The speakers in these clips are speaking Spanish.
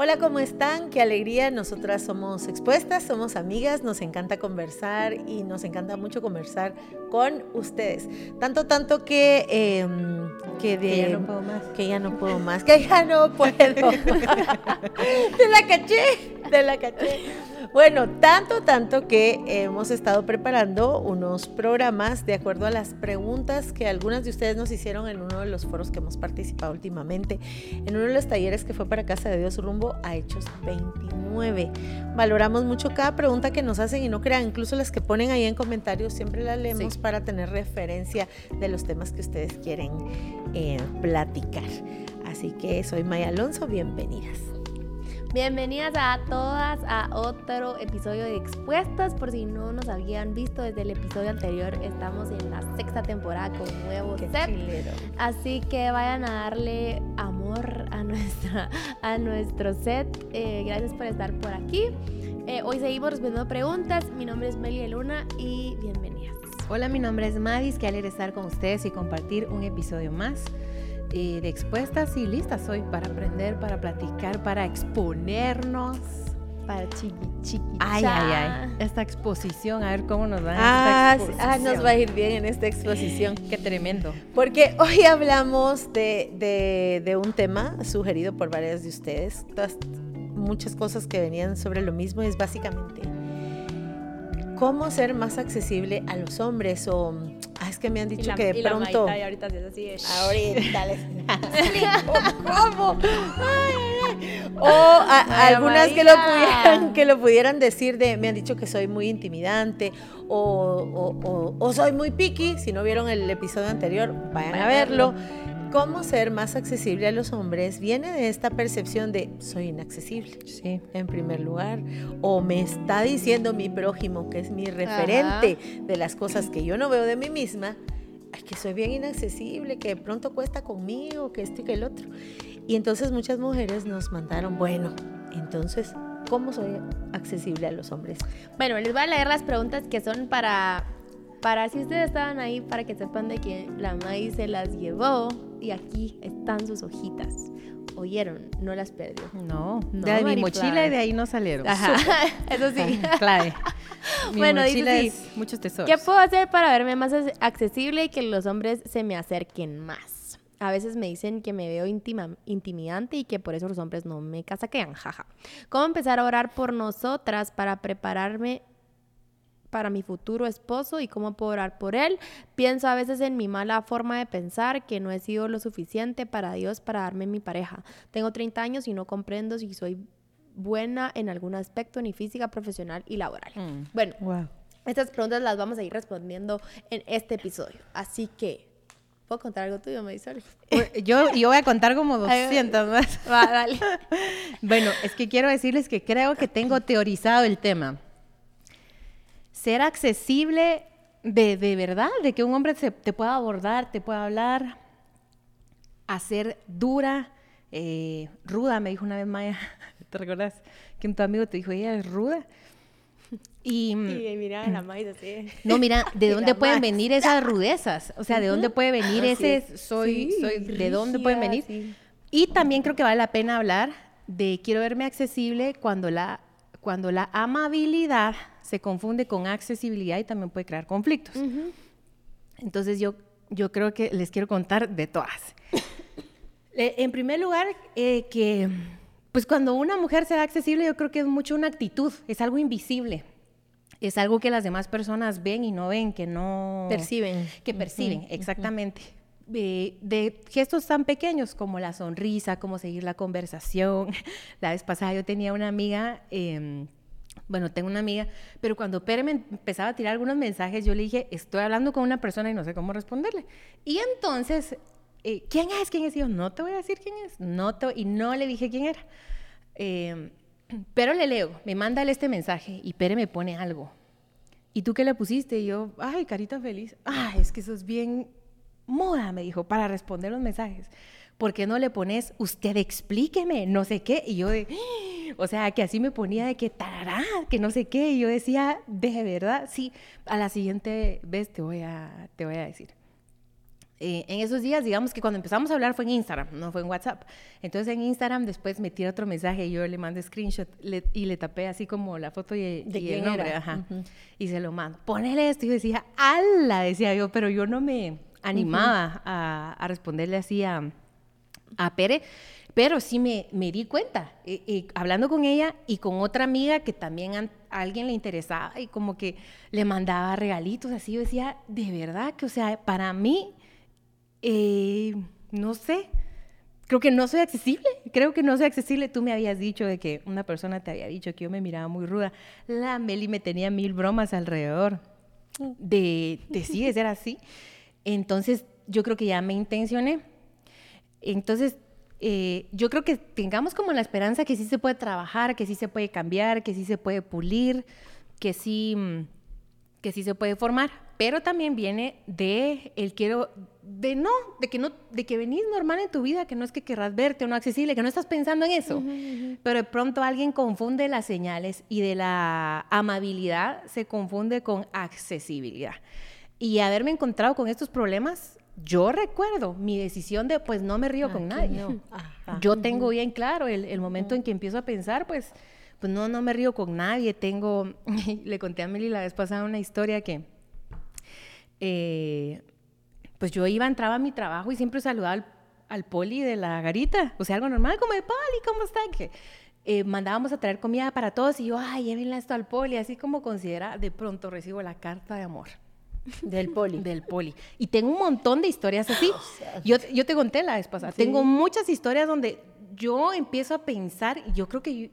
Hola, ¿cómo están? Qué alegría. Nosotras somos expuestas, somos amigas, nos encanta conversar y nos encanta mucho conversar con ustedes. Tanto, tanto que, em, que, de, Que ya no puedo más. Que ya no puedo más, que ya no puedo. te la caché, te la caché. Bueno, tanto, tanto que hemos estado preparando unos programas de acuerdo a las preguntas que algunas de ustedes nos hicieron en uno de los foros que hemos participado últimamente, en uno de los talleres que fue para Casa de Dios rumbo a Hechos 29. Valoramos mucho cada pregunta que nos hacen y no crean, incluso las que ponen ahí en comentarios, siempre las leemos Sí. para tener referencia de los temas que ustedes quieren eh, platicar. Así que soy Maya Alonso, bienvenidas. Bienvenidas a todas a otro episodio de Expuestas. Por si no nos habían visto desde el episodio anterior, estamos en la sexta temporada con nuevo Qué set. chilero. Así que vayan a darle amor a, nuestra, a nuestro set. Eh, gracias por estar por aquí. Eh, hoy seguimos respondiendo preguntas. Mi nombre es Meli Luna y bienvenidas. Hola, mi nombre es Madis, qué alegre estar con ustedes y compartir un episodio más eh, de expuestas y listas hoy para aprender, para platicar, para exponernos. Para chiqui chiqui. Ay, ay, ay. Esta exposición, a ver cómo nos va. Ah, esta ah, nos va a ir bien en esta exposición. Qué tremendo. Porque hoy hablamos de, de- de un tema sugerido por varias de ustedes. Todas, muchas cosas que venían sobre lo mismo. Es básicamente cómo ser más accesible a los hombres. O ah, es que me han dicho que de pronto. ahorita es así. Ahorita les explico cómo. O a- algunas que lo, pudieran, que lo pudieran decir de, me han dicho que soy muy intimidante o, o- o- o soy muy picky. Si no vieron el episodio anterior, vayan a Vayan a verlo. Cómo ser más accesible a los hombres viene de esta percepción de soy inaccesible Sí. en primer lugar, o me está diciendo mi prójimo, que es mi referente de las cosas que yo no veo de mí misma, ay, que soy bien inaccesible, que de pronto cuesta conmigo, que esto y que el otro. Y entonces muchas mujeres nos mandaron, bueno, entonces, ¿cómo soy accesible a los hombres? Bueno, les voy a leer las preguntas que son para, para si ustedes estaban ahí, para que sepan de que la maíz se las llevó y aquí están sus hojitas. Oyeron, no las perdió. No, No, de mi mochila y de ahí no salieron. Ajá, eso sí. Clave. Mi Bueno, dice mochila es muchos tesoros. ¿Qué puedo hacer para verme más ac- accesible y que los hombres se me acerquen más? A veces me dicen que me veo íntima- intimidante y que por eso los hombres no me casaquean, jaja. ¿Cómo empezar a orar por nosotras para prepararme para mi futuro esposo y cómo puedo orar por él? Pienso a veces en mi mala forma de pensar, que no he sido lo suficiente para Dios para darme mi pareja. Tengo 30 años y no comprendo si soy buena en algún aspecto, ni física, profesional y laboral. Mm. Bueno, Wow. estas preguntas las vamos a ir respondiendo en este episodio. Así que, ¿puedo contar algo tuyo, Marisol? Yo, yo voy a contar como Ay, 200 más. Va, dale. Bueno, es que quiero decirles que creo que tengo teorizado el tema. Ser accesible de, de verdad, de que un hombre se- te pueda abordar, te pueda hablar, a ser dura, eh, ruda, me dijo una vez Maya, ¿te recuerdas? Que tu amigo te dijo, ella es ruda. Y, mm, Y mira la maíz así. no, mira, ¿de dónde pueden venir esas rudezas? O sea, ¿de dónde puede venir Así ese es. soy, Sí, soy, ¿de dónde pueden venir? sí. Y también creo que vale la pena hablar de quiero verme accesible cuando la, cuando la amabilidad se confunde con accesibilidad y también puede crear conflictos. Entonces yo, yo creo que les quiero contar de todas. Eh, en primer lugar, eh, que pues cuando una mujer se da accesible, yo creo que es mucho una actitud, es algo invisible. Es algo que las demás personas ven y no ven, que no Perciben. que perciben, exactamente. De, de gestos tan pequeños como la sonrisa, como seguir la conversación. La vez pasada yo tenía una amiga, eh, bueno, tengo una amiga, pero cuando Pere me empezaba a tirar algunos mensajes, yo le dije, estoy hablando con una persona y no sé cómo responderle. Y entonces, eh, ¿quién es? ¿Quién es? Y yo, no te voy a decir quién es. No te, y no le dije quién era. Eh, pero le leo, me manda este mensaje y Pere me pone algo. ¿Y tú qué le pusiste? Y yo, ay, carita feliz. Ay, es que eso es bien moda, me dijo, para responder los mensajes. ¿Por qué no le pones, usted explíqueme, no sé qué? Y yo de, o sea, que así me ponía de que tarará, que no sé qué. Y yo decía, de verdad, sí, a la siguiente vez te voy a, te voy a decir. eh, en esos días, digamos que cuando empezamos a hablar fue en Instagram, no fue en WhatsApp. Entonces en Instagram después me tira otro mensaje y yo le mando screenshot le- y le tapé así como la foto y, ¿De y el nombre. Ajá. Ujú. Y se lo mando. Ponele esto. Y yo decía, ¡ala! Decía yo, pero yo no me animaba a, a responderle así a, a Pere. Pero sí me, me di cuenta, hablando con ella y con otra amiga que también a alguien le interesaba y como que le mandaba regalitos así. Yo decía, de verdad que, o sea, para mí, eh, no sé, creo que no soy accesible. Creo que no soy accesible. Tú me habías dicho de que una persona te había dicho que yo me miraba muy ruda. La Meli me tenía mil bromas alrededor de, de sí, de ser así. Entonces, yo creo que ya me intencioné. Entonces, eh, yo creo que tengamos como la esperanza que sí se puede trabajar, que sí se puede cambiar, que sí se puede pulir, que sí, mm, que sí se puede formar. Pero también viene de el quiero, de no, de que no, de que venís normal en tu vida, que no es que querrás verte o no accesible, que no estás pensando en eso. Pero de pronto alguien confunde las señales y de la amabilidad se confunde con accesibilidad. Y haberme encontrado con estos problemas, yo recuerdo mi decisión de, pues no me río con Aquí nadie. no. Ajá. Yo tengo bien claro el, el momento en que empiezo a pensar, pues, pues no, no me río con nadie. Tengo, le conté a Meli la vez pasada una historia que, eh, pues yo iba, entraba a mi trabajo y siempre saludaba al, al poli de la garita. O sea, algo normal, como de poli, ¿cómo está? Que eh, mandábamos a traer comida para todos y yo, ay, llévenle esto al poli, así como considera, de pronto recibo la carta de amor. Del poli. Del poli. Y tengo un montón de historias así. Yo, yo te conté la vez pasada. Tengo muchas historias donde yo empiezo a pensar, y yo creo que yo,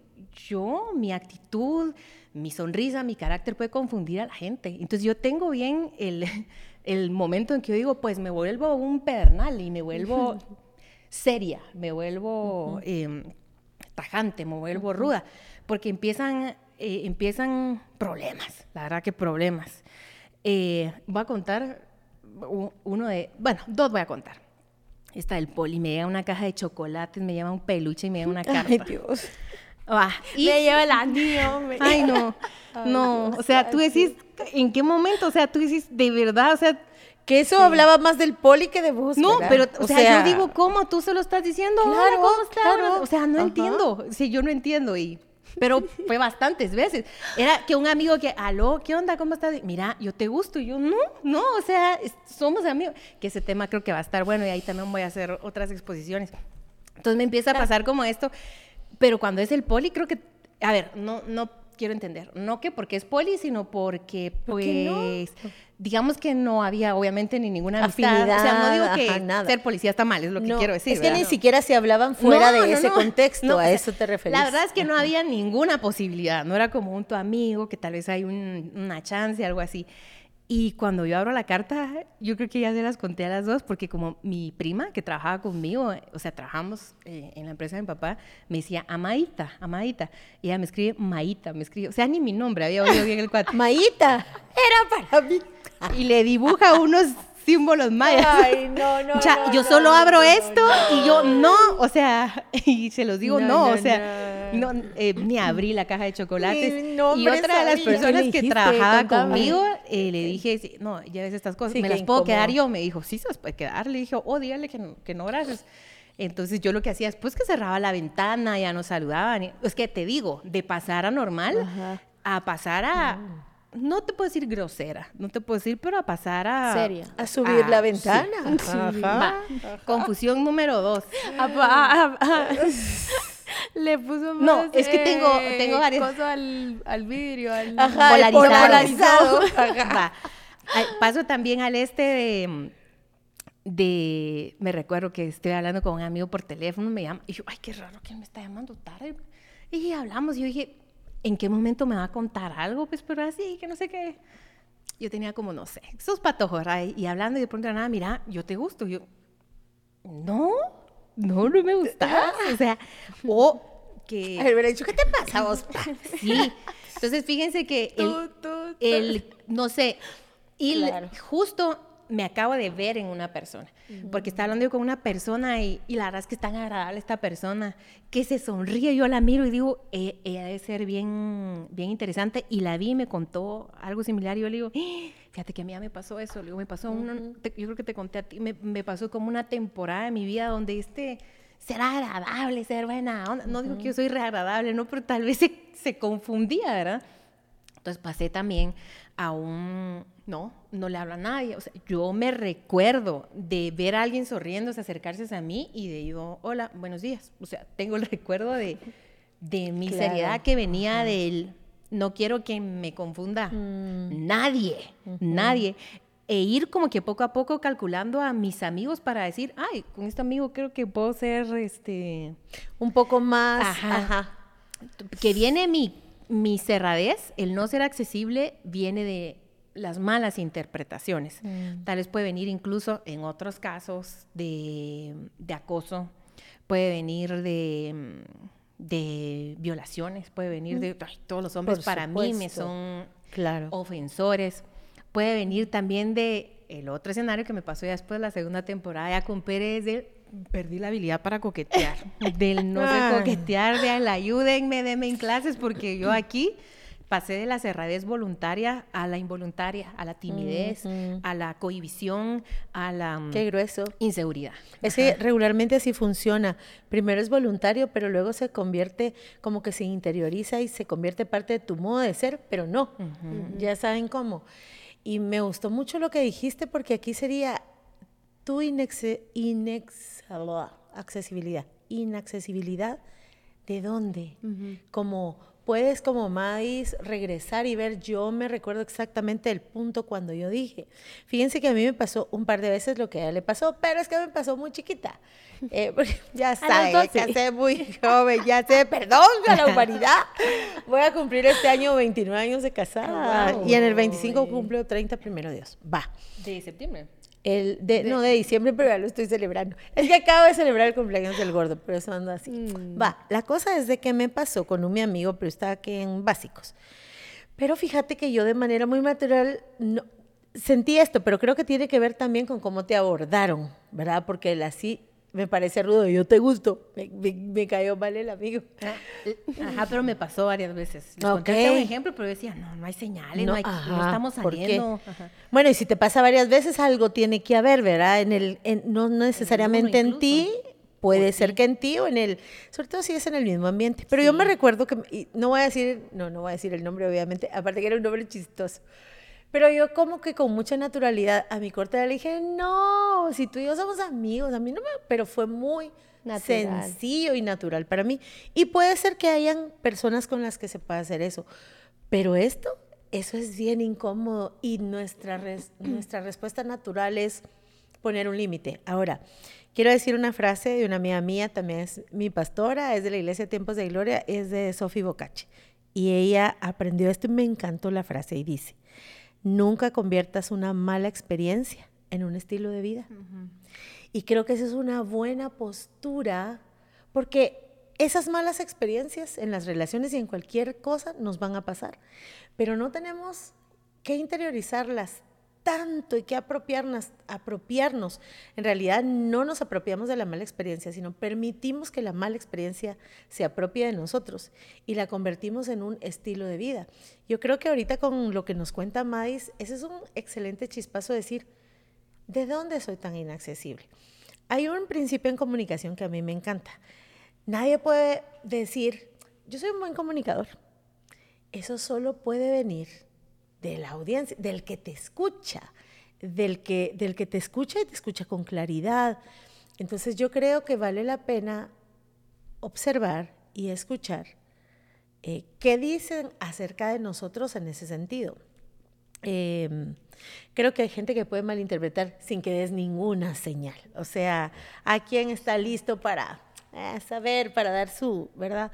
yo, mi actitud, mi sonrisa, mi carácter puede confundir a la gente. Entonces yo tengo bien el, el momento en que yo digo, pues me vuelvo un pedernal y me vuelvo seria, me vuelvo em, tajante, me vuelvo ruda, porque empiezan, eh, empiezan problemas, la verdad que problemas. Eh, voy a contar uno de, bueno, dos voy a contar. Está el poli, me llega una caja de chocolates, me lleva un peluche y me lleva una carta. Ay, Dios. Ah, y- Me lleva el anillo. me- Ay, no, no, o sea, tú decís, ¿en qué momento? O sea, tú decís, de verdad, o sea, Que eso hablaba más del poli que de vos. no, ¿verdad? pero, o, sea, yo digo, ¿cómo? Tú se lo estás diciendo, Claro, claro, ¿cómo está? claro. O sea, no Ajá. entiendo, sí, yo no entiendo y... Pero fue bastantes veces. Era que un amigo que, aló, ¿qué onda? ¿Cómo estás? Mira, yo te gusto. Y yo, no, no, o sea, somos amigos. Que ese tema creo que va a estar bueno y ahí también voy a hacer otras exposiciones. Entonces me empieza a pasar como esto. Pero cuando es el poli, creo que, a ver, no, no quiero entender. No que porque es poli, sino porque, ¿Por qué no? Digamos que no había obviamente ni ninguna amistad. Afinidad, o sea, no digo que ajá, nada. ser policía está mal, es lo que No, quiero decir. Es que ¿verdad? ni siquiera se hablaban fuera No, de no, ese contexto, a eso te referís. La verdad es que no había ninguna posibilidad, no era como un tu amigo, que tal vez hay un- una chance, algo así. Y cuando yo abro la carta, yo creo que ya se las conté a las dos, porque como mi prima que trabajaba conmigo, o sea, trabajamos eh, en la empresa de mi papá, me decía, Amadita, Amadita. Y ella me escribe Maíta, me escribe, o sea, ni mi nombre, había oído bien el cuate. Maíta, era para mí. y le dibuja unos símbolos mayas. Ay, no, no, O sea, no, yo no, solo no, abro esto y yo no. o sea, y se los digo No, o sea, no, eh, ni abrí la caja de chocolates. Y otra de las personas ¿Qué le que trabajaba Contame. conmigo, eh, le dije, no, ya ves estas cosas, Sí, ¿me las puedo quedar yo? Me dijo, sí, se las puede quedar. Le dije, oh, dígale que no, que no, gracias. Entonces yo lo que hacía es pues que cerraba la ventana, ya no saludaban. Es que te digo, de pasar a normal Ajá. a pasar a, no te puedo decir grosera, no te puedo decir, pero a pasar a... Seria. A subir Ah, la sí. ventana. Ajá. Confusión número dos. Le puso No, más, es que tengo- eh, tengo varias- coso al, al vidrio, al Ajá, polarizado. Paso también al este de, de- me recuerdo que estoy hablando con un amigo por teléfono, me llama, y yo, ay, qué raro que me está llamando tarde. Y hablamos, y yo dije, ¿en qué momento me va a contar algo? Pues, pero así, que no sé qué. Yo tenía como, no sé, esos patojos, ¿verdad? Y hablando, y de pronto, nada, mira, yo te gusto. Yo, no, no, no me gusta. O sea, o que... Ay, hubiera dicho, ¿qué te pasa vos? pa?" Sí. Entonces, fíjense que el, Tú, tú, tú. el no sé, y Claro. justo me acabo de ver en una persona, porque estaba hablando yo con una persona y, y, la verdad es que es tan agradable esta persona, que se sonríe, yo la miro y digo, e, ella debe ser bien, bien interesante, y la vi y me contó algo similar, y yo le digo, ¡Ah! fíjate que a mí ya me pasó eso, le digo, me pasó, una, te, yo creo que te conté a ti, me, me, pasó como una temporada de mi vida donde este ser agradable, ser buena onda, no digo que yo soy reagradable, no, pero tal vez se, se confundía, ¿verdad? Entonces pasé también a un, no, no le hablo a nadie. O sea, yo me recuerdo de ver a alguien sonriéndose, acercarse a mí y de yo, hola, buenos días. O sea, tengo el recuerdo de, de mi claro. seriedad que venía Ajá. del, no quiero que me confunda mm. nadie, uh -huh. nadie. E ir como que poco a poco calculando a mis amigos para decir, ay, con este amigo creo que puedo ser, este... Un poco más... Ajá. Ajá. Que viene mi mi cerradez, el no ser accesible, viene de las malas interpretaciones. Mm. Tal vez puede venir incluso en otros casos de, de acoso, puede venir de, de, violaciones, puede venir de ay, todos los hombres Por para supuesto. mí me son Claro. ofensores. Puede venir también de el otro escenario que me pasó ya después de la segunda temporada ya con Pérez de perdí la habilidad para coquetear, del no Ah. sé coquetear, de al ayúdenme, denme en clases, porque yo aquí pasé de la cerradez voluntaria a la involuntaria, a la timidez, a la cohibición, a la mm, Qué grueso. inseguridad. Es que regularmente así funciona. Primero es voluntario, pero luego se convierte como que se interioriza y se convierte parte de tu modo de ser, pero no. Ya saben cómo. Y me gustó mucho lo que dijiste porque aquí sería tu inex, inex- accesibilidad. Inaccesibilidad, ¿de dónde? Como puedes como Madis regresar y ver, yo me recuerdo exactamente el punto cuando yo dije. Fíjense que a mí me pasó un par de veces lo que a ella le pasó, pero es que me pasó muy chiquita. Eh, ya los sabe, me 12. casé muy joven, ya sé, perdón a la humanidad. Voy a cumplir este año 29 años de casada Wow. y en el 25 cumplo 30 primero Dios. Va. De septiembre. El de, no, de diciembre, pero ya lo estoy celebrando. Es que acabo de celebrar el cumpleaños del gordo, pero eso anda así. Mm. Va, la cosa es de que me pasó con un mi amigo, pero estaba aquí en básicos. Pero fíjate que yo de manera muy natural no, sentí esto, pero creo que tiene que ver también con cómo te abordaron, ¿verdad? Porque el así me parece rudo, yo te gusto, me, me- me cayó mal el amigo. Ajá, pero me pasó varias veces. Les Ok. conté un ejemplo, pero decía, no, no hay señales, no, hay, no ajá, estamos saliendo. Bueno, y si te pasa varias veces, algo tiene que haber, ¿verdad? En el, en- no necesariamente en ti, puede ser que en ti o en el, sobre todo si es en el mismo ambiente. Pero yo me recuerdo que, y no voy a decir, no, no voy a decir el nombre, obviamente, aparte que era un nombre chistoso. Pero yo como que con mucha naturalidad a mi corte le dije, no, si tú y yo somos amigos, a mí no me, pero fue muy Natural. sencillo y natural para mí. Y puede ser que hayan personas con las que se pueda hacer eso, pero esto, eso es bien incómodo y nuestra, res- nuestra respuesta natural es poner un límite. Ahora, quiero decir una frase de una amiga mía, también es mi pastora, es de la Iglesia Tiempos de Gloria, es de Sophie Bocache. Y ella aprendió esto y me encantó la frase y dice, nunca conviertas una mala experiencia en un estilo de vida. Y creo que esa es una buena postura porque esas malas experiencias en las relaciones y en cualquier cosa nos van a pasar, pero no tenemos que interiorizarlas tanto y que apropiarnos, apropiarnos. En realidad no nos apropiamos de la mala experiencia, sino permitimos que la mala experiencia se apropie de nosotros y la convertimos en un estilo de vida. Yo creo que ahorita con lo que nos cuenta Madis, ese es un excelente chispazo de decir, ¿de dónde soy tan inaccesible? Hay un principio en comunicación que a mí me encanta. Nadie puede decir, yo soy un buen comunicador. Eso solo puede venir de la audiencia, del que te escucha, del que, del que te escucha y te escucha con claridad. Entonces yo creo que vale la pena observar y escuchar eh, qué dicen acerca de nosotros en ese sentido. Eh, creo que hay gente que puede malinterpretar sin que des ninguna señal. O sea, ¿a quién está listo para eh, saber, para dar su, verdad?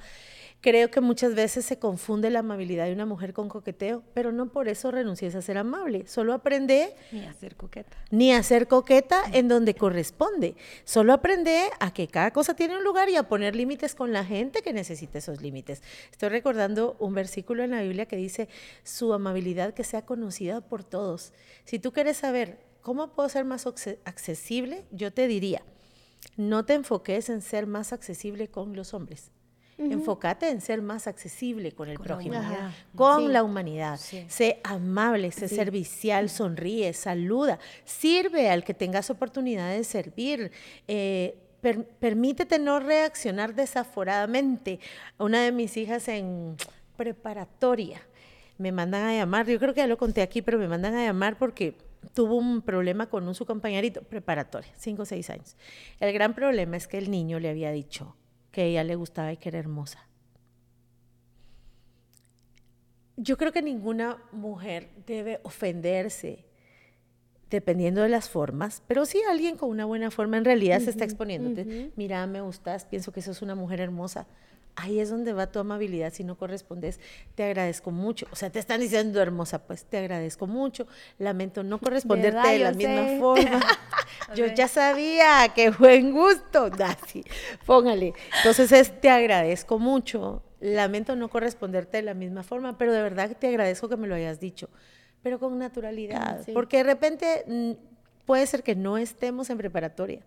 Creo que muchas veces se confunde la amabilidad de una mujer con coqueteo, pero no por eso renuncies a ser amable. Solo aprende Ni a ser coqueta. ni a ser coqueta en donde corresponde. Solo aprende a que cada cosa tiene un lugar y a poner límites con la gente que necesite esos límites. Estoy recordando un versículo en la Biblia que dice, su amabilidad que sea conocida por todos. Si tú quieres saber ¿cómo puedo ser más acce- accesible? Yo te diría, no te enfoques en ser más accesible con los hombres. Enfócate en ser más accesible con el Con la prójimo, humanidad. con Sí. la humanidad. Sí. Sé amable, sé servicial, sonríe, saluda, sirve al que tengas oportunidad de servir. eh, per- permítete no reaccionar desaforadamente. Una de mis hijas en preparatoria me mandan a llamar, yo creo que ya lo conté aquí, pero me mandan a llamar porque tuvo un problema con un su compañerito preparatoria, cinco o seis años. El gran problema es que el niño le había dicho que ella le gustaba y que era hermosa. Yo creo que ninguna mujer debe ofenderse dependiendo de las formas, pero sí alguien con una buena forma en realidad se está exponiendo. Mira, me gustas, pienso que sos una mujer hermosa. Ahí es donde va tu amabilidad si no correspondes. Te agradezco mucho. O sea, te están diciendo hermosa, pues te agradezco mucho. Lamento no corresponderte ¿Verdad? de la Yo misma sé. forma. Yo ya sabía, qué buen gusto. Así, póngale. Entonces es, te agradezco mucho. Lamento no corresponderte de la misma forma, pero de verdad te agradezco que me lo hayas dicho, pero con naturalidad. Sí. Porque de repente mm, puede ser que no estemos en preparatoria,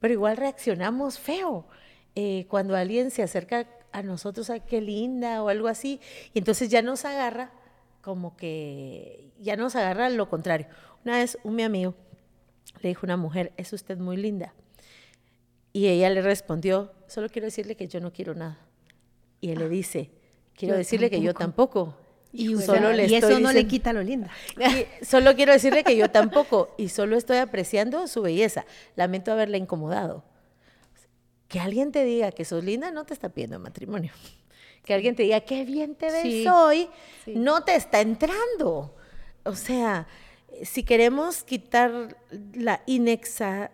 pero igual reaccionamos feo eh, cuando alguien se acerca a nosotros, a qué linda o algo así, y entonces ya nos agarra como que, ya nos agarra lo contrario. Una vez un mi amigo le dijo a una mujer, es usted muy linda. Y ella le respondió, solo quiero decirle que yo no quiero nada. Y él le dice, quiero decirle que yo tampoco. Y, solo le y eso no le quita lo linda. y solo quiero decirle que yo tampoco, y solo estoy apreciando su belleza. Lamento haberla incomodado. Que alguien te diga que sos linda no te está pidiendo matrimonio. Que alguien te diga qué bien te ves Sí. hoy, Sí. no te está entrando. O sea, si queremos quitar la inexa,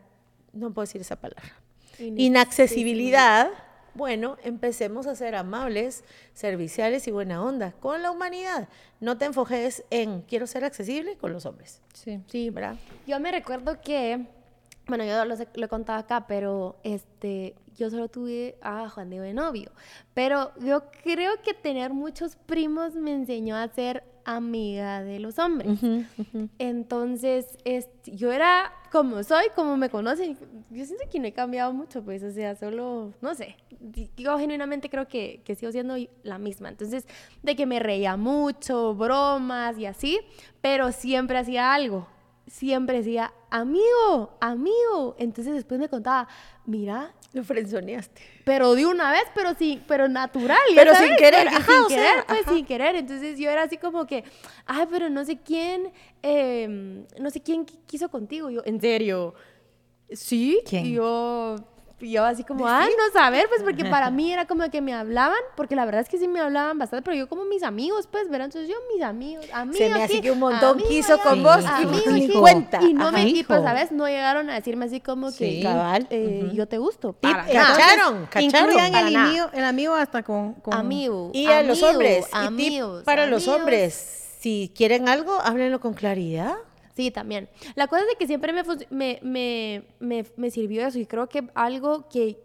no puedo decir esa palabra, inaccesibilidad, bueno, empecemos a ser amables, serviciales y buena onda con la humanidad. No te enfoques en quiero ser accesible con los hombres. Sí. Sí, ¿verdad? Yo me recuerdo que, bueno, yo lo, lo he contado acá, pero este, yo solo tuve a Juan Diego de novio. Pero yo creo que tener muchos primos me enseñó a ser amiga de los hombres. Entonces, este, yo era como soy, como me conocen. Yo siento que no he cambiado mucho, pues, o sea, solo, no sé. Yo genuinamente creo que, que sigo siendo la misma. Entonces, de que me reía mucho, bromas y así, pero siempre hacía algo. Siempre decía, amigo, amigo. Entonces después me contaba, mira, Lo frenzoneaste. pero de una vez, pero sí, pero natural. Pero sin querer, ajá, sin o sea, querer, pues ajá. sin querer. Entonces yo era así como que, ay, pero no sé quién, eh, no sé quién qui- quiso contigo. Yo, ¿en serio? ¿Sí? ¿Quién? Y yo, y yo así como, ay, no saber, pues porque para mí era como que me hablaban, porque la verdad es que sí me hablaban bastante, pero yo como mis amigos, pues, ¿verdad? Entonces yo, mis amigos, amigos. Se me hace que un montón amigo quiso allá, con vos y amigo ni aquí. cuenta. Y no me, y pues, Hijo. ¿sabes? No llegaron a decirme así como que, Sí. Cabal. eh, yo te gusto. Y Para eh, cacharon, cacharon. Incluyan para el amigo, el amigo hasta con... con- Amigo. Y a los hombres. y tip Amigos. para los hombres, si quieren algo, háblenlo con claridad. Sí, también. La cosa es de que siempre me, me, me, me, me sirvió eso y creo que algo que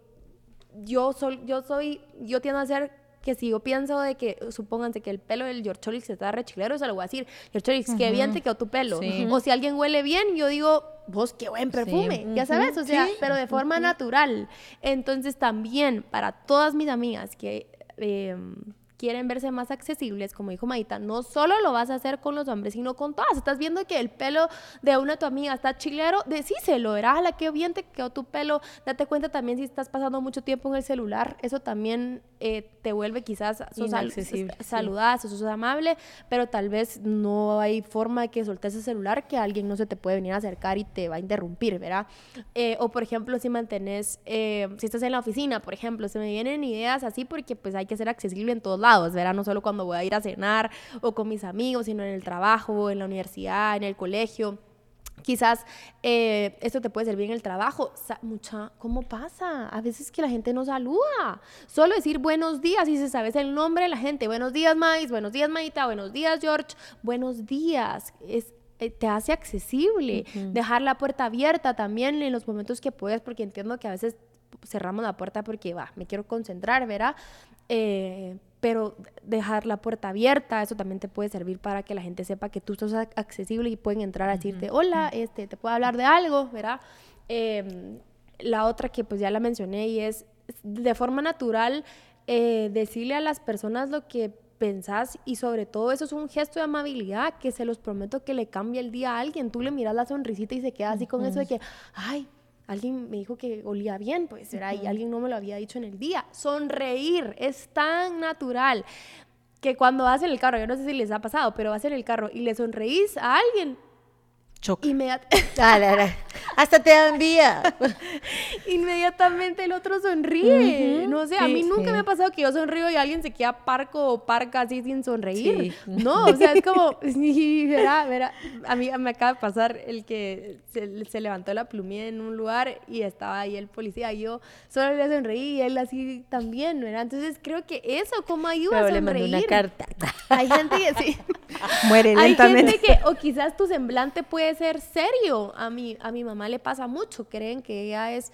yo soy, yo soy, yo tiendo a hacer que si yo pienso de que, supónganse que el pelo del George está rechilero, se lo voy a decir, George Cholix, qué bien te quedó tu pelo. Sí. O si alguien huele bien, yo digo, vos qué buen perfume, ya sabes, o sea, Sí. pero de forma natural. Entonces también para todas mis amigas que eh, quieren verse más accesibles, como dijo Maita, no solo lo vas a hacer con los hombres, sino con todas. Estás viendo que el pelo de una de tu amiga está chilero, decíselo, verás, la que bien te quedó tu pelo. Date cuenta también si estás pasando mucho tiempo en el celular, eso también eh, te vuelve quizás sos sí. sos amable, pero tal vez no hay forma de que soltes ese celular que alguien no se te puede venir a acercar y te va a interrumpir, ¿verdad? Eh, o por ejemplo, si mantenés, eh, si estás en la oficina, por ejemplo, se me vienen ideas así porque pues hay que ser accesible en todos lados, ¿verdad? No solo cuando voy a ir a cenar o con mis amigos, sino en el trabajo, en la universidad, en el colegio. Quizás eh, esto te puede servir en el trabajo. Mucha, ¿cómo pasa? A veces que la gente no saluda. Solo decir buenos días y se sabes el nombre de la gente. Buenos días, Mais. Buenos días, Maita. Buenos días, George. Buenos días. Es, eh, te hace accesible. Dejar la puerta abierta también en los momentos que puedes, porque entiendo que a veces cerramos la puerta porque va, me quiero concentrar, ¿verdad? Eh, pero dejar la puerta abierta, eso también te puede servir para que la gente sepa que tú estás accesible y pueden entrar a decirte, hola, este, te puedo hablar de algo, ¿verdad? Em, la otra que pues ya la mencioné y es de forma natural eh, decirle a las personas lo que pensás y sobre todo eso es un gesto de amabilidad que se los prometo que le cambia el día a alguien. Tú le miras la sonrisita y se queda así con eso de que, ay, alguien me dijo que olía bien, pues era y alguien no me lo había dicho en el día. Sonreír es tan natural que cuando vas en el carro, yo no sé si les ha pasado, pero vas en el carro y le sonreís a alguien, choca. Inmediatamente. Hasta te envía. Inmediatamente el otro sonríe. No sé, a mí nunca me ha pasado que yo sonrío y alguien se queda parco o parca así sin sonreír. No, o sea, es como, verá, verá. A mí me acaba de pasar el que se, levantó la plumilla en un lugar y estaba ahí el policía y yo solo le sonreí y él así también, ¿verdad? Entonces creo que eso, ¿cómo ayuda a sonreír? Le una carta. Hay gente que sí. Muere lentamente. Hay gente que, o quizás tu semblante puede ser serio. A mi, a mi mamá le pasa mucho, creen que ella es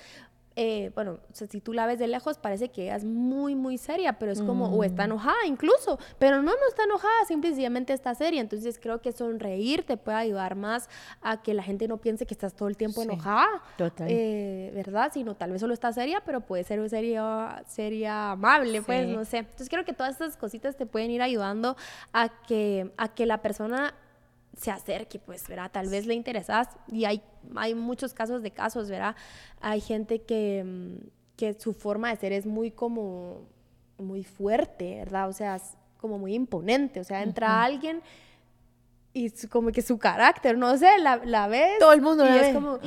eh, bueno, si tú la ves de lejos parece que ella es muy, muy seria, pero es como, o está mm. enojada incluso, pero no, no está enojada, simplemente está seria. Entonces creo que sonreír te puede ayudar más a que la gente no piense que estás todo el tiempo enojada, eh, ¿verdad? Sino tal vez solo está seria, pero puede ser seria, seria amable, pues, no sé. Entonces creo que todas estas cositas te pueden ir ayudando a que, a que la persona se acerque, pues, ¿verdad? Tal vez le interesas y hay, hay muchos casos de casos, ¿verdad? Hay gente que, mm, que su forma de ser es muy como, muy fuerte, ¿verdad? O sea, es como muy imponente, o sea, entra alguien y como que su carácter, no sé, la, la ves. Todo el mundo y la es como,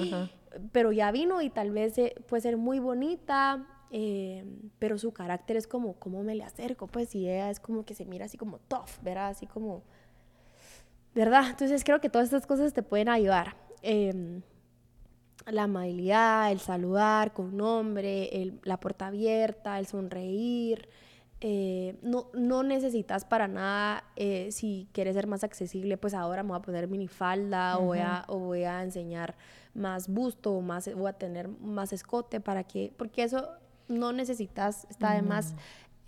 pero ya vino y tal vez eh, puede ser muy bonita, eh, pero su carácter es como, ¿cómo me le acerco? Pues y ella es como que se mira así como tough, ¿verdad? Así como ¿verdad? Entonces creo que todas estas cosas te pueden ayudar. Em, la amabilidad, el saludar con nombre, la puerta abierta, el sonreír. Eh, no, no necesitas para nada, eh, si quieres ser más accesible, pues ahora me voy a poner minifalda o, voy a, o voy a enseñar más busto o más, voy a tener más escote para que, porque eso no necesitas, está de más,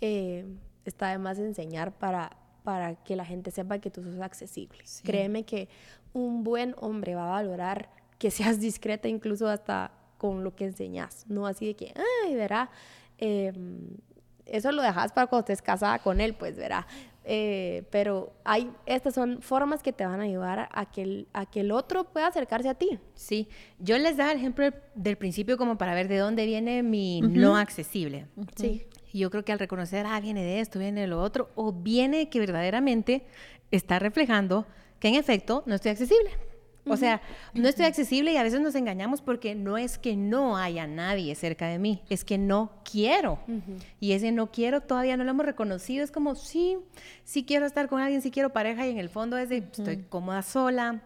eh, está de más enseñar para, para que la gente sepa que tú sos accesible. Créeme que un buen hombre va a valorar que seas discreta incluso hasta con lo que enseñas, no así de que, ay, verá, em, eso lo dejas para cuando estés casada con él, pues verá. Eh, pero hay, estas son formas que te van a ayudar a que, el, a que el otro pueda acercarse a ti. Sí, yo les daba el ejemplo del, principio como para ver de dónde viene mi no accesible. Sí. Y yo creo que al reconocer, ah, viene de esto, viene de lo otro, o viene que verdaderamente está reflejando que en efecto no estoy accesible. O sea, no estoy accesible y a veces nos engañamos porque no es que no haya nadie cerca de mí, es que no quiero. Y ese no quiero todavía no lo hemos reconocido. Es como, sí, sí quiero estar con alguien, sí quiero pareja y en el fondo es de, estoy cómoda sola,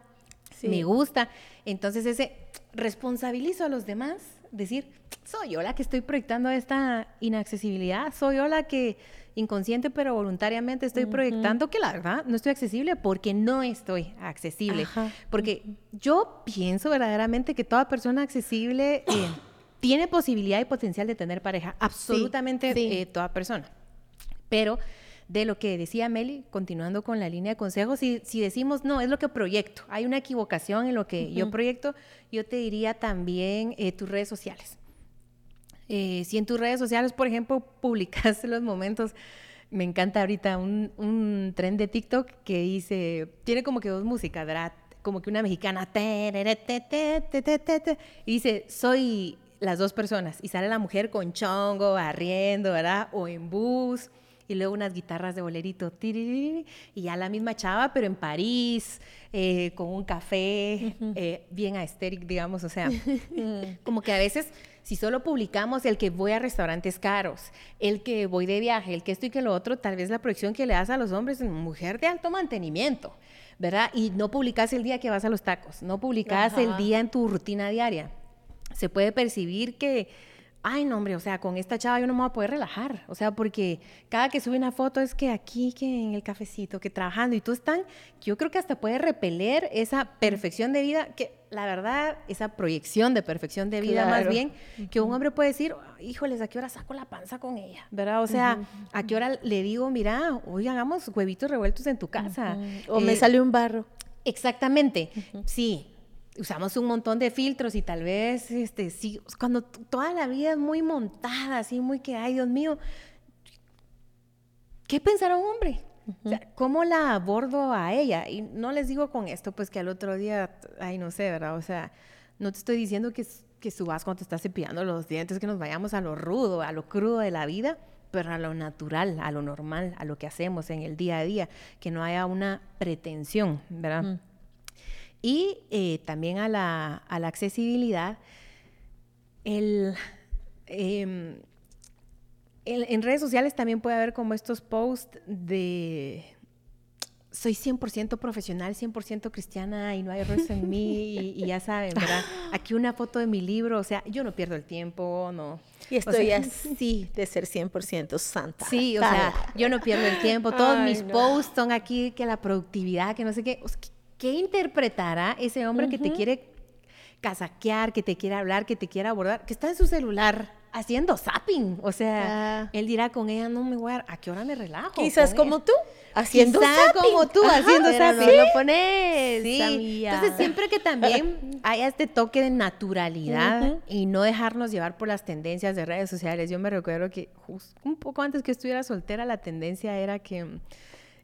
me gusta. Entonces ese, responsabilizo a los demás, decir, soy yo la que estoy proyectando esta inaccesibilidad, soy yo la que inconsciente pero voluntariamente estoy proyectando que la verdad no estoy accesible porque no estoy accesible. Porque yo pienso verdaderamente que toda persona accesible eh, tiene posibilidad y potencial de tener pareja, absolutamente eh, toda persona. Pero de lo que decía Meli, continuando con la línea de consejos, si, si decimos, no, es lo que proyecto, hay una equivocación en lo que yo proyecto, yo te diría también eh, tus redes sociales. Eh, si en tus redes sociales, por ejemplo, publicaste los momentos, me encanta ahorita un, un tren de TikTok que dice, tiene como que dos músicas, ¿verdad? Como que una mexicana, y dice, soy las dos personas, y sale la mujer con chongo, barriendo, ¿verdad? O en bus, y luego unas guitarras de bolerito, y ya la misma chava, pero en París, eh, con un café, eh, bien aesthetic, digamos, o sea, como que a veces si solo publicamos el que voy a restaurantes caros, el que voy de viaje, el que esto y que lo otro, tal vez la proyección que le das a los hombres es mujer de alto mantenimiento, ¿verdad? Y no publicas el día que vas a los tacos, no publicas el día en tu rutina diaria. Se puede percibir que ay, no, hombre, o sea, con esta chava yo no me voy a poder relajar. O sea, porque cada que sube una foto es que aquí, que en el cafecito, que trabajando, y tú están, yo creo que hasta puede repeler esa perfección de vida que la verdad, esa proyección de perfección de vida más bien, que un hombre puede decir, híjoles, ¿a qué hora saco la panza con ella? ¿Verdad? O sea, ¿a qué hora le digo, mira, hoy hagamos huevitos revueltos en tu casa? O me Eh, sale un barro. Exactamente, sí. Usamos un montón de filtros y tal vez, este, sí, cuando toda la vida es muy montada, así, muy que, ay, Dios mío, ¿qué pensará un hombre? O sea, ¿Cómo la abordo a ella? Y no les digo con esto, pues que al otro día, ay, no sé, ¿verdad? O sea, no te estoy diciendo que, que subas cuando te estás cepillando los dientes, que nos vayamos a lo rudo, a lo crudo de la vida, pero a lo natural, a lo normal, a lo que hacemos en el día a día, que no haya una pretensión, ¿verdad? Y eh, también a la, a la accesibilidad, el, em, en redes sociales también puede haber como estos posts de soy 100% profesional, 100% cristiana y no hay errores en mí y, y ya saben, ¿verdad? Aquí una foto de mi libro, o sea, yo no pierdo el tiempo, no. Y o estoy sea, así de ser 100% santa. Sí, o sea, yo no pierdo el tiempo. Todos Ay, mis no. posts son aquí, que la productividad, que no sé qué. O sea, ¿qué- ¿Qué interpretará ese hombre que te quiere casaquear, que te quiere hablar, que te quiere abordar, que está en su celular haciendo zapping? O sea, Ah. él dirá con ella, no me voy a... ¿A qué hora me relajo? Quizás como ella?". tú, haciendo Quizá zapping. como tú, Ajá, haciendo zapping. lo pones, Sí, amiga. entonces siempre que también haya este toque de naturalidad y no dejarnos llevar por las tendencias de redes sociales. Yo me recuerdo que un poco antes que estuviera soltera, la tendencia era que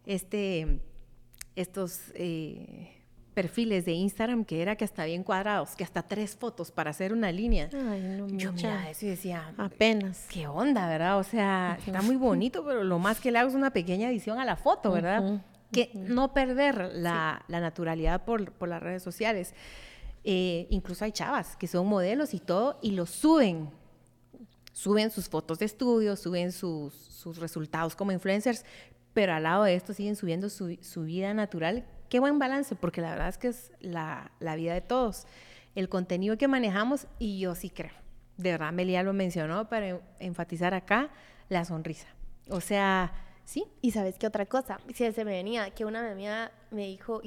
este, estos eh, perfiles de Instagram, que era que hasta bien cuadrados, que hasta tres fotos para hacer una línea. Ay, no, Yo miraba eso y decía, Apenas. qué onda, ¿verdad? O sea, está muy bonito, pero lo más que le hago es una pequeña edición a la foto, ¿verdad? Que no perder la, la naturalidad por, por las redes sociales. Eh, incluso hay chavas que son modelos y todo y lo suben. Suben sus fotos de estudio, suben sus, sus resultados como influencers, pero al lado de esto siguen subiendo su, su vida natural. Qué buen balance, porque la verdad es que es la, la vida de todos. El contenido que manejamos, y yo sí creo, de verdad, Melia lo mencionó para en- enfatizar acá, la sonrisa. O sea, sí, Y sabes qué otra cosa, si se me venía, que una amiga me dijo,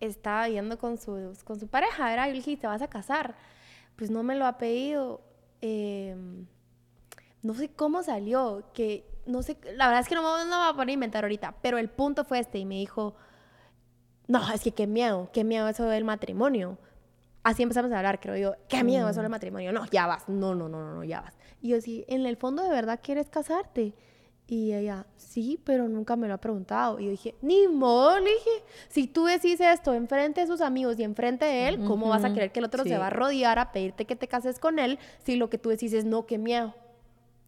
estaba viendo con su, con su pareja, era, y le dije, ¿te vas a casar? Pues no me lo ha pedido. eh, no sé cómo salió, que no sé, la verdad es que no, me- no me voy a poner a inventar ahorita, pero el punto fue este y me dijo, no, es que qué miedo, qué miedo eso del matrimonio. Así empezamos a hablar, creo yo, qué miedo eso del matrimonio. No, ya vas, no, no, no, no, no, ya vas. Y yo sí, en el fondo de verdad quieres casarte. Y ella, sí, pero nunca me lo ha preguntado. Y yo dije, ni modo, le dije, si tú decís esto enfrente de sus amigos y enfrente de él, ¿cómo vas a querer que el otro sí. se va a rodear a pedirte que te cases con él si lo que tú decís es no, qué miedo?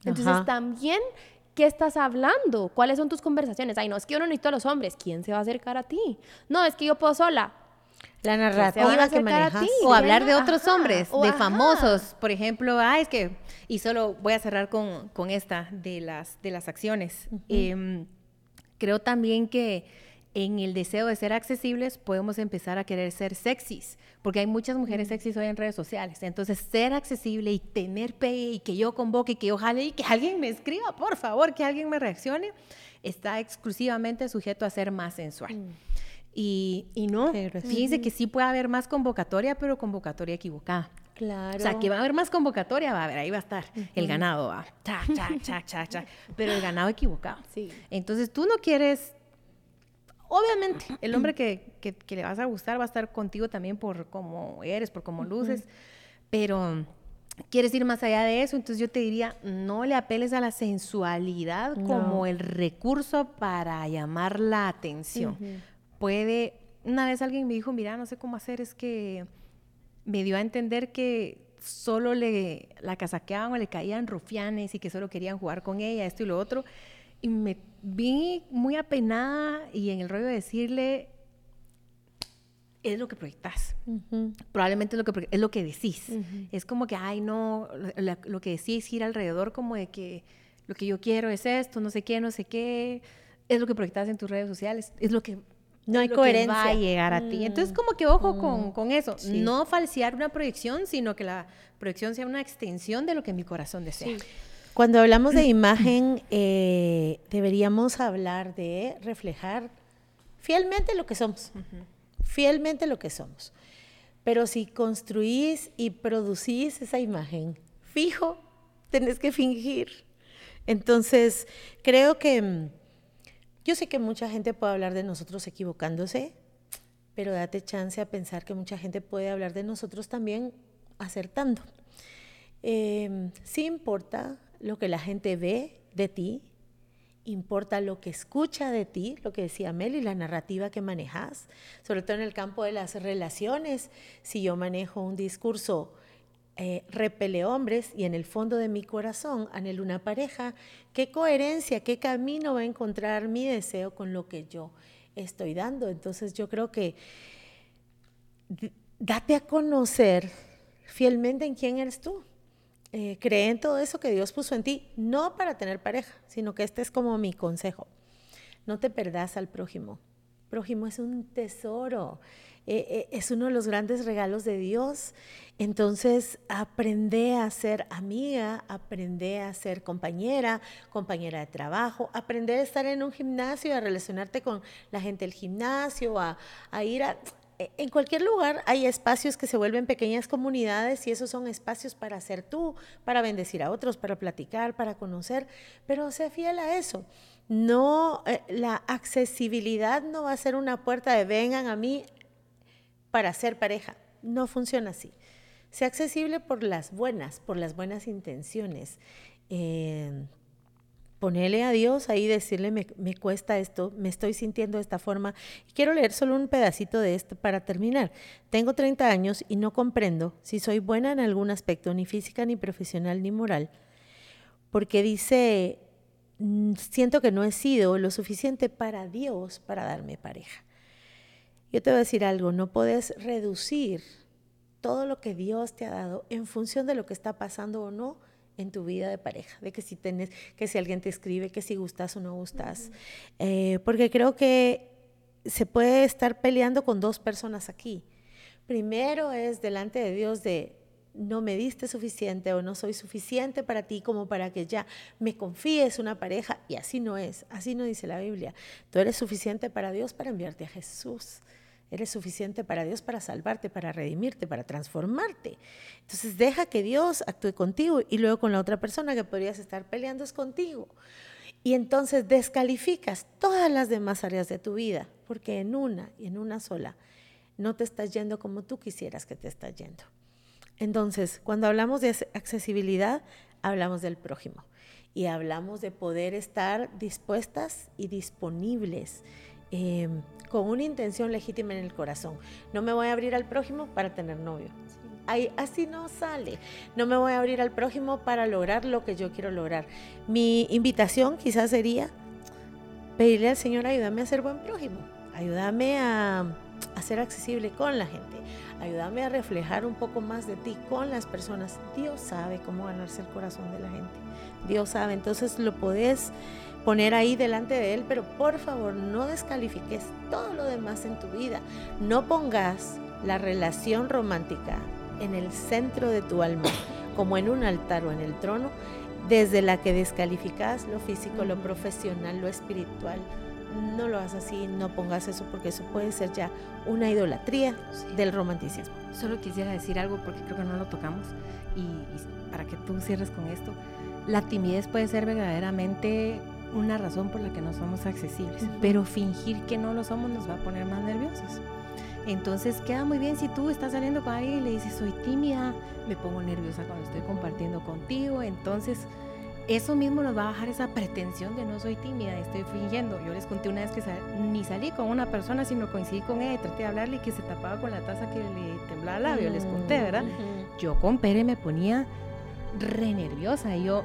Entonces Ajá. también, ¿qué estás hablando? ¿Cuáles son tus conversaciones? Ay, no, es que yo no necesito a los hombres. ¿Quién se va a acercar a ti? No, es que yo puedo sola. La narrativa que manejas. O hablar de Ajá, otros hombres, o de ajá. famosos, por ejemplo, ah, es que, y solo voy a cerrar con, con esta de las, de las acciones. Em, creo también que en el deseo de ser accesibles podemos empezar a querer ser sexys, porque hay muchas mujeres sexys hoy en redes sociales. Entonces, ser accesible y tener pegue y que yo convoque, y que yo jale y que alguien me escriba, por favor, que alguien me reaccione, está exclusivamente sujeto a ser más sensual. Y, y no, fíjense que sí puede haber más convocatoria, pero convocatoria equivocada. Claro. O sea, que va a haber más convocatoria, va a haber, ahí va a estar el ganado, va. Cha, cha, cha, cha, cha. Pero el ganado equivocado. Sí. Entonces tú no quieres. Obviamente, el hombre que, que- que le vas a gustar va a estar contigo también por cómo eres, por cómo luces, pero quieres ir más allá de eso, entonces yo te diría, no le apeles a la sensualidad como el recurso para llamar la atención. Puede, una vez alguien me dijo, mira, no sé cómo hacer, es que me dio a entender que solo le la casaqueaban o le caían rufianes y que solo querían jugar con ella, esto y lo otro. Y me vi muy apenada y en el rollo de decirle, es lo que proyectas. Probablemente es lo que, es lo que decís. Es como que, ay, no, lo, que decís gira alrededor como de que lo que yo quiero es esto, no sé qué, no sé qué. Es lo que proyectas en tus redes sociales. Es lo que No hay lo que coherencia. va a llegar a ti. Entonces, como que ojo con, con eso. sí. No falsear una proyección, sino que la proyección sea una extensión de lo que mi corazón desea. Cuando hablamos de imagen, eh, deberíamos hablar de reflejar fielmente lo que somos. Fielmente lo que somos. Pero si construís y producís esa imagen, fijo, tenés que fingir. Entonces, creo que mm, yo sé que mucha gente puede hablar de nosotros equivocándose, pero date chance a pensar que mucha gente puede hablar de nosotros también acertando. Eh, sí importa lo que la gente ve de ti, importa lo que escucha de ti, lo que decía Meli, la narrativa que manejas, sobre todo en el campo de las relaciones. Si yo manejo un discurso eh, repele hombres y en el fondo de mi corazón anhelo una pareja, ¿qué coherencia, qué camino va a encontrar mi deseo con lo que yo estoy dando? Entonces yo creo que date a conocer fielmente en quién eres tú. Eh, cree en todo eso que Dios puso en ti, no para tener pareja, sino que este es como mi consejo. No te perdas al prójimo. Prójimo es un tesoro, eh, eh, es uno de los grandes regalos de Dios. Entonces, aprende a ser amiga, aprende a ser compañera, compañera de trabajo, aprende a estar en un gimnasio, a relacionarte con la gente del gimnasio, a ir a en cualquier lugar hay espacios que se vuelven pequeñas comunidades y esos son espacios para ser tú, para bendecir a otros, para platicar, para conocer, pero sé fiel a eso. No, eh, la accesibilidad no va a ser una puerta de vengan a mí para ser pareja. No funciona así. Sea accesible por las buenas, por las buenas intenciones. Eh, ponerle a Dios ahí, decirle, me, me, cuesta esto, me estoy sintiendo de esta forma. Y quiero leer solo un pedacito de esto para terminar. Tengo 30 años y no comprendo si soy buena en algún aspecto, ni física, ni profesional, ni moral, porque dice, mm, siento que no he sido lo suficiente para Dios para darme pareja. Yo te voy a decir algo, no puedes reducir todo lo que Dios te ha dado en función de lo que está pasando o no en tu vida de pareja, de que si tienes, que si alguien te escribe, que si gustas o no gustas, eh, porque creo que se puede estar peleando con dos personas aquí. Primero es delante de Dios de no me diste suficiente o no soy suficiente para ti como para que ya me confíes una pareja y así no es, así no dice la Biblia. Tú eres suficiente para Dios para enviarte a Jesús. Eres suficiente para Dios para salvarte, para redimirte, para transformarte. Entonces deja que Dios actúe contigo y luego con la otra persona que podrías estar peleando es contigo. Y entonces descalificas todas las demás áreas de tu vida, porque en una y en una sola no te estás yendo como tú quisieras que te estás yendo. Entonces, cuando hablamos de accesibilidad, hablamos del prójimo y hablamos de poder estar dispuestas y disponibles Em, con una intención legítima en el corazón. No me voy a abrir al prójimo para tener novio. así no sale. No me voy a abrir al prójimo para lograr lo que yo quiero lograr. Mi invitación quizás sería pedirle al Señor, ayúdame a ser buen prójimo. Ayúdame a, a ser accesible con la gente. Ayúdame a reflejar un poco más de ti con las personas. Dios sabe cómo ganarse el corazón de la gente. Dios sabe. Entonces lo podés poner ahí delante de Él, pero por favor no descalifiques todo lo demás en tu vida. No pongas la relación romántica en el centro de tu alma, como en un altar o en el trono, desde la que descalificas lo físico, lo profesional, lo espiritual. No lo hagas así, no pongas eso porque eso puede ser ya una idolatría del romanticismo. Solo quisiera decir algo porque creo que no lo tocamos y, y para que tú cierres con esto. La timidez puede ser verdaderamente una razón por la que no somos accesibles, pero fingir que no lo somos nos va a poner más nerviosos. Entonces queda muy bien si tú estás saliendo con alguien y le dices soy tímida, me pongo nerviosa cuando estoy compartiendo contigo, entonces eso mismo nos va a bajar esa pretensión de no soy tímida, estoy fingiendo. Yo les conté una vez que ni salí con una persona, sino coincidí con ella y traté de hablarle y que se tapaba con la taza que le temblaba el labio, les conté, ¿verdad? Yo con Pere me ponía re nerviosa y yo,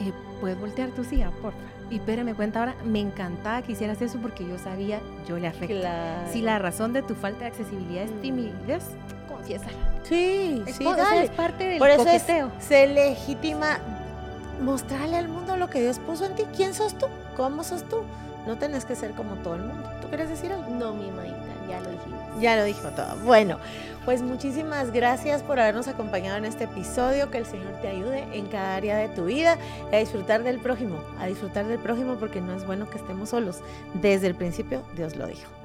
eh, ¿puedes voltear tu silla, porfa? Y Pere me cuenta ahora, me encantaba que hicieras eso porque yo sabía, yo le afecta. Si la razón de tu falta de accesibilidad es mm. timidez, confiésala. Sí, sí, es parte del Por eso se legitima mostrarle al mundo lo que Dios puso en ti. ¿Quién sos tú? ¿Cómo sos tú? No tenés que ser como todo el mundo. ¿Tú quieres decir algo? No, mi maita, ya lo dijimos. Ya lo dijo todo. Bueno, pues muchísimas gracias por habernos acompañado en este episodio. Que el Señor te ayude en cada área de tu vida a disfrutar del prójimo, a disfrutar del prójimo porque no es bueno que estemos solos. Desde el principio Dios lo dijo.